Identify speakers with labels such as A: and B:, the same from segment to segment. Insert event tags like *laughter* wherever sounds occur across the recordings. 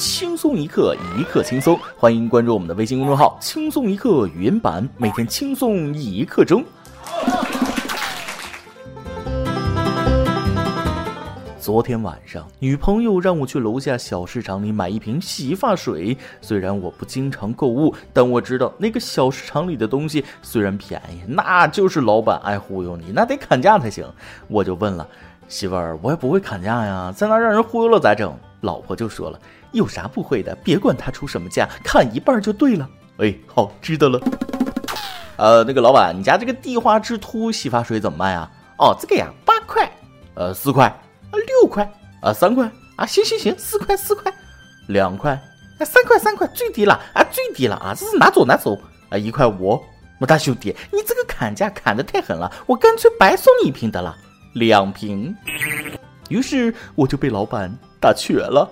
A: 轻松一刻，一刻轻松。欢迎关注我们的微信公众号“轻松一刻语音版”，每天轻松一刻钟。昨天晚上，女朋友让我去楼下小市场里买一瓶洗发水。虽然我不经常购物，但我知道那个小市场里的东西虽然便宜，那就是老板爱忽悠你，那得砍价才行。我就问了媳妇儿，我也不会砍价呀，在那让人忽悠了咋整？老婆就说了，有啥不会的，别管他出什么价，砍一半就对了。哎，好，知道了。呃，那个老板，你家这个地花之秃洗发水怎么卖啊？哦，这个呀，八块，呃，四块。啊，六块。啊，三块。啊，行行行，四块四块，两块。啊，三块三块，最低了。啊，最低了。啊，这是拿走拿走。啊，一块五，我大兄弟，你这个砍价砍的太狠了，我干脆白送你一瓶得了，两瓶，于是我就被老板打瘸了。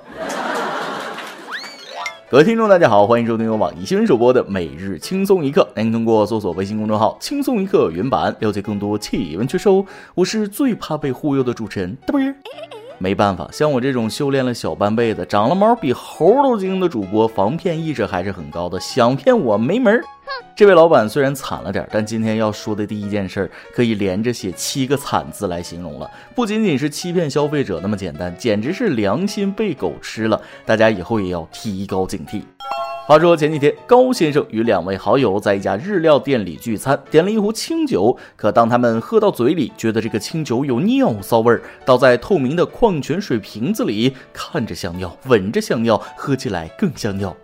A: 各位听众，大家好，欢迎收听由网易新闻首播的每日轻松一刻。您通过搜索微信公众号“轻松一刻”原版了解更多气温趣事哦。我是最怕被忽悠的主持人，嘚啵。没办法，像我这种修炼了小半辈子、长了毛比猴都精的主播，防骗意识还是很高的，想骗我没门儿。这位老板虽然惨了点，但今天要说的第一件事可以连着写七个惨字来形容了。不仅仅是欺骗消费者那么简单，简直是良心被狗吃了。大家以后也要提高警惕。话说前几天，高先生与两位好友在一家日料店里聚餐，点了一壶清酒。可当他们喝到嘴里，觉得这个清酒有尿骚味儿，倒在透明的矿泉水瓶子里，看着像尿，闻着像尿，喝起来更像尿。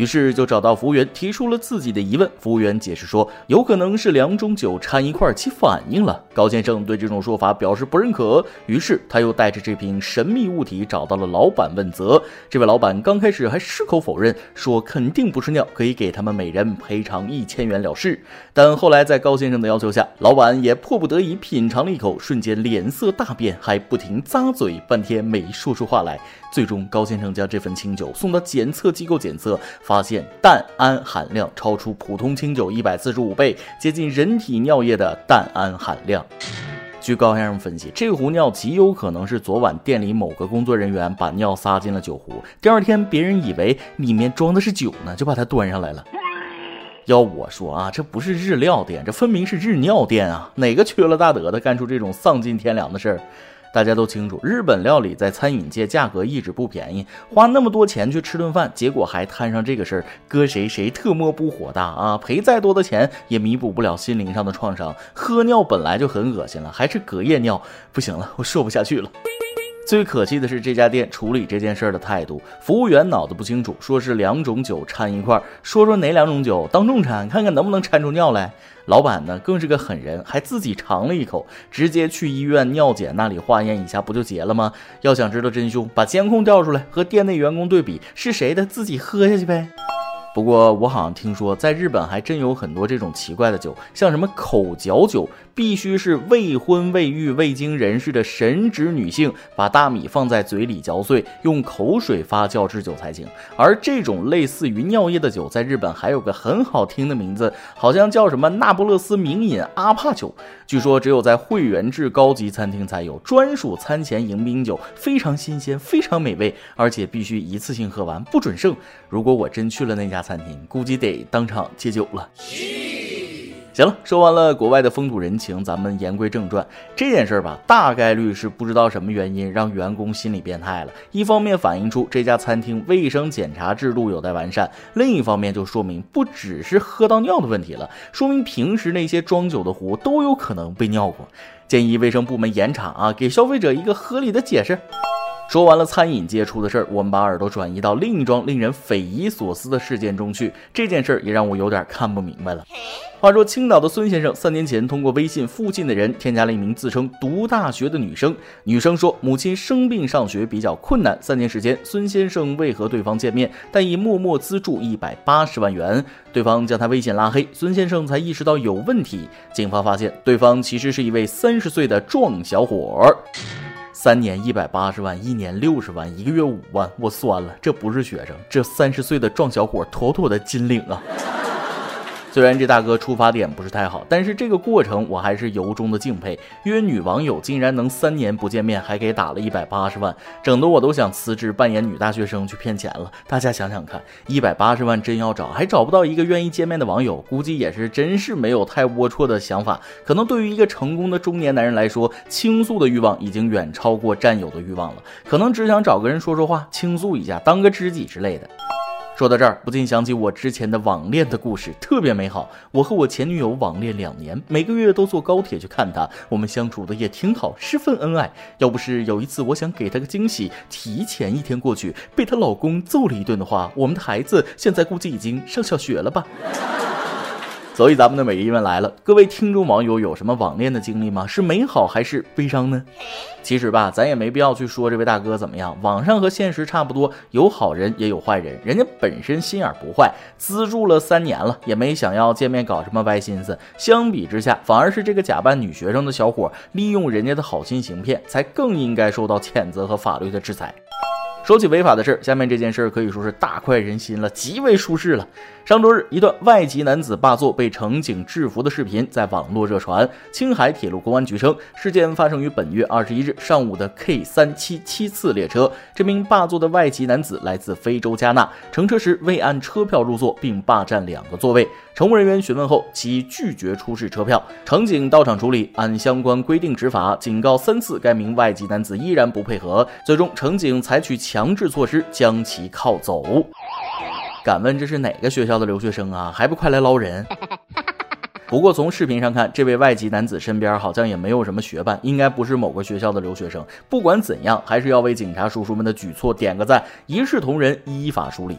A: 于是就找到服务员，提出了自己的疑问。服务员解释说，有可能是两种酒掺一块起反应了。高先生对这种说法表示不认可，于是他又带着这瓶神秘物体找到了老板问责。这位老板刚开始还矢口否认，说肯定不是尿，可以给他们每人赔偿一千元了事。但后来在高先生的要求下，老板也迫不得已品尝了一口，瞬间脸色大变，还不停咂嘴，半天没说出话来。最终，高先生将这份清酒送到检测机构检测，发现氮胺含量超出普通清酒一百四十五倍，接近人体尿液的氮胺含量。据高先生分析，这壶尿极有可能是昨晚店里某个工作人员把尿撒进了酒壶，第二天别人以为里面装的是酒呢，就把它端上来了。要我说啊，这不是日料店，这分明是日尿店啊！哪个缺了大德的干出这种丧尽天良的事儿？大家都清楚，日本料理在餐饮界价格一直不便宜，花那么多钱去吃顿饭，结果还摊上这个事儿，搁谁谁特么不火大啊！赔再多的钱也弥补不了心灵上的创伤。喝尿本来就很恶心了，还是隔夜尿，不行了，我说不下去了。最可气的是这家店处理这件事儿的态度，服务员脑子不清楚，说是两种酒掺一块儿，说说哪两种酒，当众掺，看看能不能掺出尿来。老板呢更是个狠人，还自己尝了一口，直接去医院尿检那里化验一下，不就结了吗？要想知道真凶，把监控调出来，和店内员工对比，是谁的自己喝下去呗。不过我好像听说，在日本还真有很多这种奇怪的酒，像什么口嚼酒，必须是未婚未育未经人事的神职女性把大米放在嘴里嚼碎，用口水发酵制酒才行。而这种类似于尿液的酒，在日本还有个很好听的名字，好像叫什么那不勒斯名饮阿帕酒。据说只有在会员制高级餐厅才有专属餐前迎宾酒，非常新鲜，非常美味，而且必须一次性喝完，不准剩。如果我真去了那家 *laughs* 餐厅，估计得当场戒酒了。行了，说完了国外的风土人情，咱们言归正传。这件事儿吧，大概率是不知道什么原因让员工心理变态了。一方面反映出这家餐厅卫生检查制度有待完善，另一方面就说明不只是喝到尿的问题了，说明平时那些装酒的壶都有可能被尿过。建议卫生部门严查啊，给消费者一个合理的解释。说完了餐饮界出的事儿，我们把耳朵转移到另一桩令人匪夷所思的事件中去。这件事儿也让我有点看不明白了。话说，青岛的孙先生三年前通过微信附近的人添加了一名自称读大学的女生。女生说，母亲生病上学比较困难，三年时间，孙先生未和对方见面，但已默默资助一百八十万元。对方将他微信拉黑，孙先生才意识到有问题。警方发现，对方其实是一位三十岁的壮小伙儿。三年一百八十万，一年六十万，一个月五万，我酸了，这不是学生，这三十岁的壮小伙妥妥的金领啊！虽然这大哥出发点不是太好，但是这个过程我还是由衷的敬佩。约女网友竟然能三年不见面，还给打了一百八十万，整得我都想辞职扮演女大学生去骗钱了。大家想想看，一百八十万真要找，还找不到一个愿意见面的网友，估计也是真是没有太龌龊的想法。可能对于一个成功的中年男人来说，倾诉的欲望已经远超过占有的欲望了，可能只想找个人说说话，倾诉一下，当个知己之类的。说到这儿，不禁想起我之前的网恋的故事，特别美好。我和我前女友网恋两年，每个月都坐高铁去看她，我们相处的也挺好，十分恩爱。要不是有一次我想给她个惊喜，提前一天过去，被她老公揍了一顿的话，我们的孩子现在估计已经上小学了吧。所以咱们的每日疑问来了，各位听众网友有什么网恋的经历吗？是美好还是悲伤呢？其实吧，咱也没必要去说这位大哥怎么样，网上和现实差不多，有好人也有坏人，人家本身心眼不坏，资助了三年了，也没想要见面搞什么歪心思。相比之下，反而是这个假扮女学生的小伙利用人家的好心行骗，才更应该受到谴责和法律的制裁。说起违法的事，下面这件事可以说是大快人心了，极为舒适了。上周日，一段外籍男子霸座被乘警制服的视频在网络热传。青海铁路公安局称，事件发生于本月二十一日上午的 K 三七七次列车。这名霸座的外籍男子来自非洲加纳，乘车时未按车票入座，并霸占两个座位。乘务人员询问后，其拒绝出示车票。乘警到场处理，按相关规定执法，警告三次，该名外籍男子依然不配合。最终，乘警采取强制措施，将其铐走。敢问这是哪个学校的留学生啊？还不快来捞人！不过从视频上看，这位外籍男子身边好像也没有什么学伴，应该不是某个学校的留学生。不管怎样，还是要为警察叔叔们的举措点个赞，一视同仁，依法处理。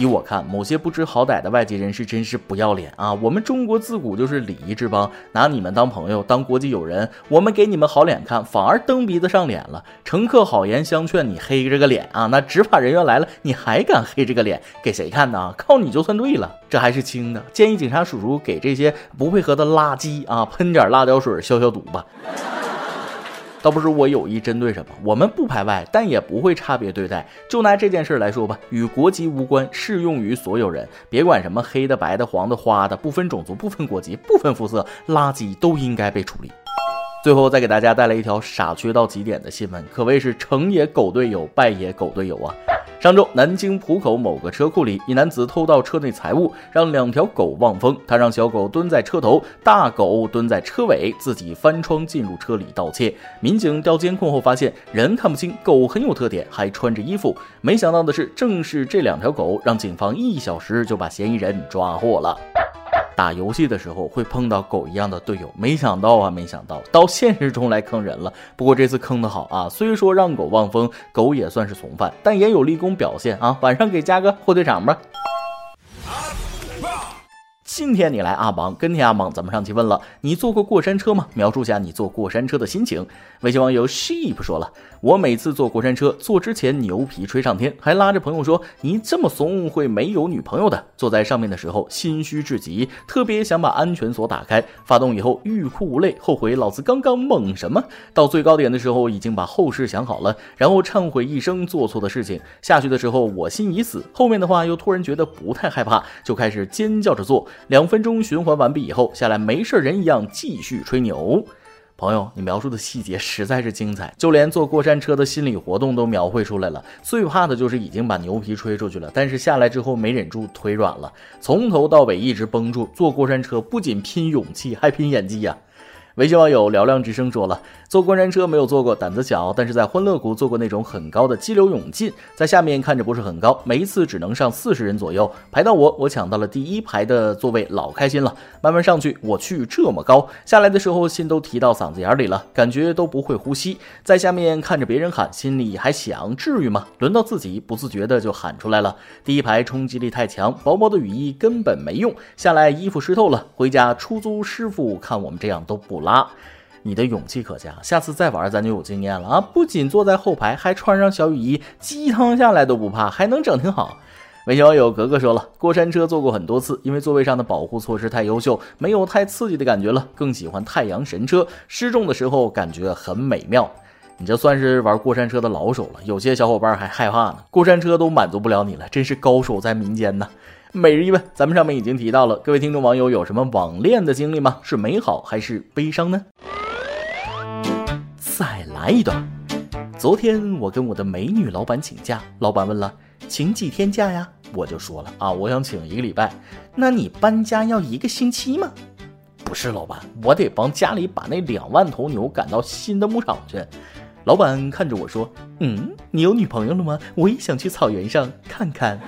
A: 依我看，某些不知好歹的外籍人士真是不要脸啊！我们中国自古就是礼仪之邦，拿你们当朋友，当国际友人，我们给你们好脸看，反而蹬鼻子上脸了。乘客好言相劝，你黑着个脸啊！那执法人员来了，你还敢黑这个脸？给谁看呢？靠你就算对了，这还是轻的。建议警察叔叔给这些不配合的垃圾啊喷点辣椒水消消毒吧。倒不是我有意针对什么，我们不排外，但也不会差别对待。就拿这件事来说吧，与国籍无关，适用于所有人，别管什么黑的、白的、黄的、花的，不分种族、不分国籍、不分肤色，垃圾都应该被处理。最后再给大家带来一条傻缺到极点的新闻，可谓是成也狗队友，败也狗队友啊！上周，南京浦口某个车库里，一男子偷盗车内财物，让两条狗望风。他让小狗蹲在车头，大狗蹲在车尾，自己翻窗进入车里盗窃。民警调监控后发现，人看不清，狗很有特点，还穿着衣服。没想到的是，正是这两条狗，让警方一小时就把嫌疑人抓获了。打游戏的时候会碰到狗一样的队友，没想到啊，没想到到现实中来坑人了。不过这次坑的好啊，虽说让狗望风，狗也算是从犯，但也有立功表现啊。晚上给加个火腿肠吧。今天你来阿芒跟天阿芒，咱们上期问了，你坐过过山车吗？描述下你坐过山车的心情。微信网友 sheep 说了，我每次坐过山车，坐之前牛皮吹上天，还拉着朋友说你这么怂会没有女朋友的。坐在上面的时候心虚至极，特别想把安全锁打开。发动以后欲哭无泪，后悔老子刚刚猛什么。到最高点的时候已经把后事想好了，然后忏悔一生做错的事情。下去的时候我心已死，后面的话又突然觉得不太害怕，就开始尖叫着坐。两分钟循环完毕以后，下来没事人一样继续吹牛。朋友，你描述的细节实在是精彩，就连坐过山车的心理活动都描绘出来了。最怕的就是已经把牛皮吹出去了，但是下来之后没忍住腿软了，从头到尾一直绷住。坐过山车不仅拼勇气，还拼演技呀。微信网友嘹亮之声说了，坐过山车没有坐过，胆子小，但是在欢乐谷坐过那种很高的激流勇进，在下面看着不是很高，每一次只能上四十人左右，排到我，我抢到了第一排的座位，老开心了。慢慢上去，我去这么高，下来的时候心都提到嗓子眼里了，感觉都不会呼吸。在下面看着别人喊，心里还想，至于吗？轮到自己，不自觉的就喊出来了。第一排冲击力太强，薄薄的雨衣根本没用，下来衣服湿透了，回家出租师傅看我们这样都不。拉，啊你的勇气可嘉，下次再玩咱就有经验了啊！不仅坐在后排，还穿上小雨衣，鸡汤下来都不怕，还能整挺好。微信网友格格说了，过山车坐过很多次，因为座位上的保护措施太优秀，没有太刺激的感觉了，更喜欢太阳神车，失重的时候感觉很美妙。你这算是玩过山车的老手了，有些小伙伴还害怕呢。过山车都满足不了你了，真是高手在民间呢。每日一问，咱们上面已经提到了，各位听众网友有什么网恋的经历吗？是美好还是悲伤呢？再来一段。昨天我跟我的美女老板请假，老板问了，请几天假呀？我就说了啊，我想请一个礼拜。那你搬家要一个星期吗？不是，老板，我得帮家里把那两万头牛赶到新的牧场去。老板看着我说：“嗯，你有女朋友了吗？我也想去草原上看看。”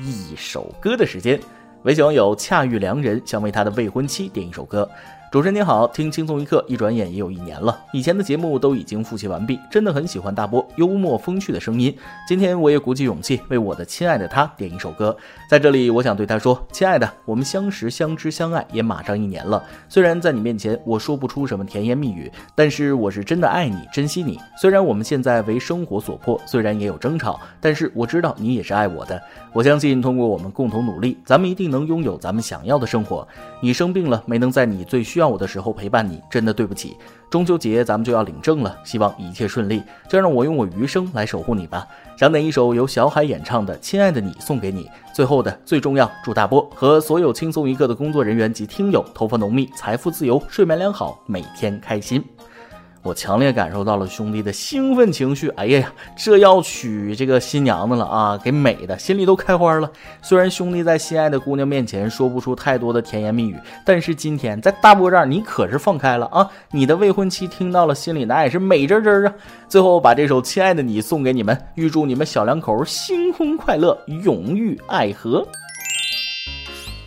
A: 一首歌的时间，微信网友恰遇良人想为他的未婚妻点一首歌。主持人您好，听轻松一刻，一转眼也有一年了。以前的节目都已经复习完毕，真的很喜欢大波幽默风趣的声音。今天我也鼓起勇气为我的亲爱的他点一首歌，在这里我想对他说：亲爱的，我们相识、相知、相爱也马上一年了。虽然在你面前我说不出什么甜言蜜语，但是我是真的爱你、珍惜你。虽然我们现在为生活所迫，虽然也有争吵，但是我知道你也是爱我的。我相信通过我们共同努力，咱们一定能拥有咱们想要的生活。你生病了，没能在你最需。要我的时候陪伴你，真的对不起。中秋节咱们就要领证了，希望一切顺利。就让我用我余生来守护你吧。想点一首由小海演唱的《亲爱的你》送给你。最后的最重要，祝大波和所有轻松一刻的工作人员及听友头发浓密，财富自由，睡眠良好，每天开心。我强烈感受到了兄弟的兴奋情绪。哎呀呀，这要娶这个新娘子了啊，给美的心里都开花了。虽然兄弟在心爱的姑娘面前说不出太多的甜言蜜语，但是今天在大波这儿，你可是放开了啊！你的未婚妻听到了，心里那也是美滋滋啊。最后把这首《亲爱的你》送给你们，预祝你们小两口新婚快乐，永浴爱河。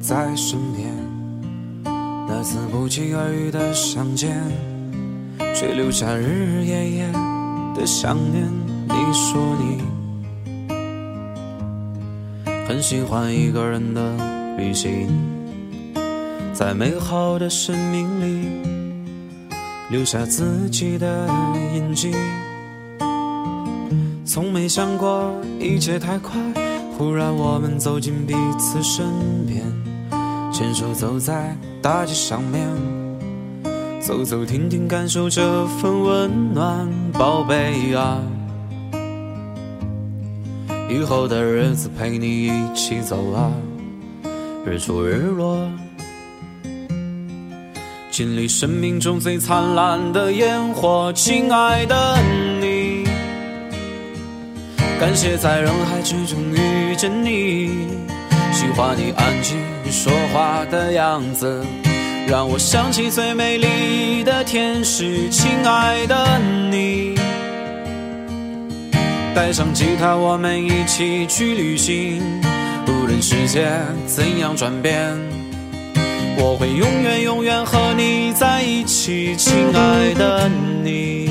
B: 在身边，那次不期而遇的相见，却留下日日夜夜的想念。你说你很喜欢一个人的旅行，在美好的生命里留下自己的印记，从没想过一切太快，忽然我们走进彼此身边。牵手走在大街上面，走走停停，感受这份温暖，宝贝啊！以后的日子陪你一起走啊，日出日落，经历生命中最灿烂的烟火，亲爱的你，感谢在人海之中遇着你。喜欢你安静说话的样子，让我想起最美丽的天使，亲爱的你。带上吉他，我们一起去旅行，无论世界怎样转变，我会永远永远和你在一起，亲爱的你。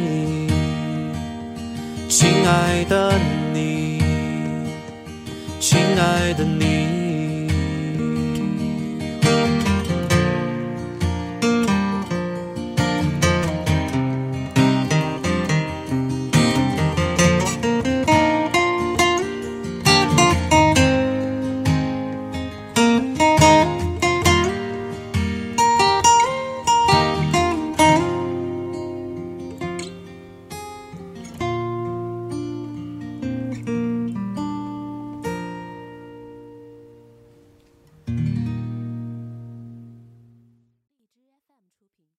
B: 亲爱的你，亲爱的你。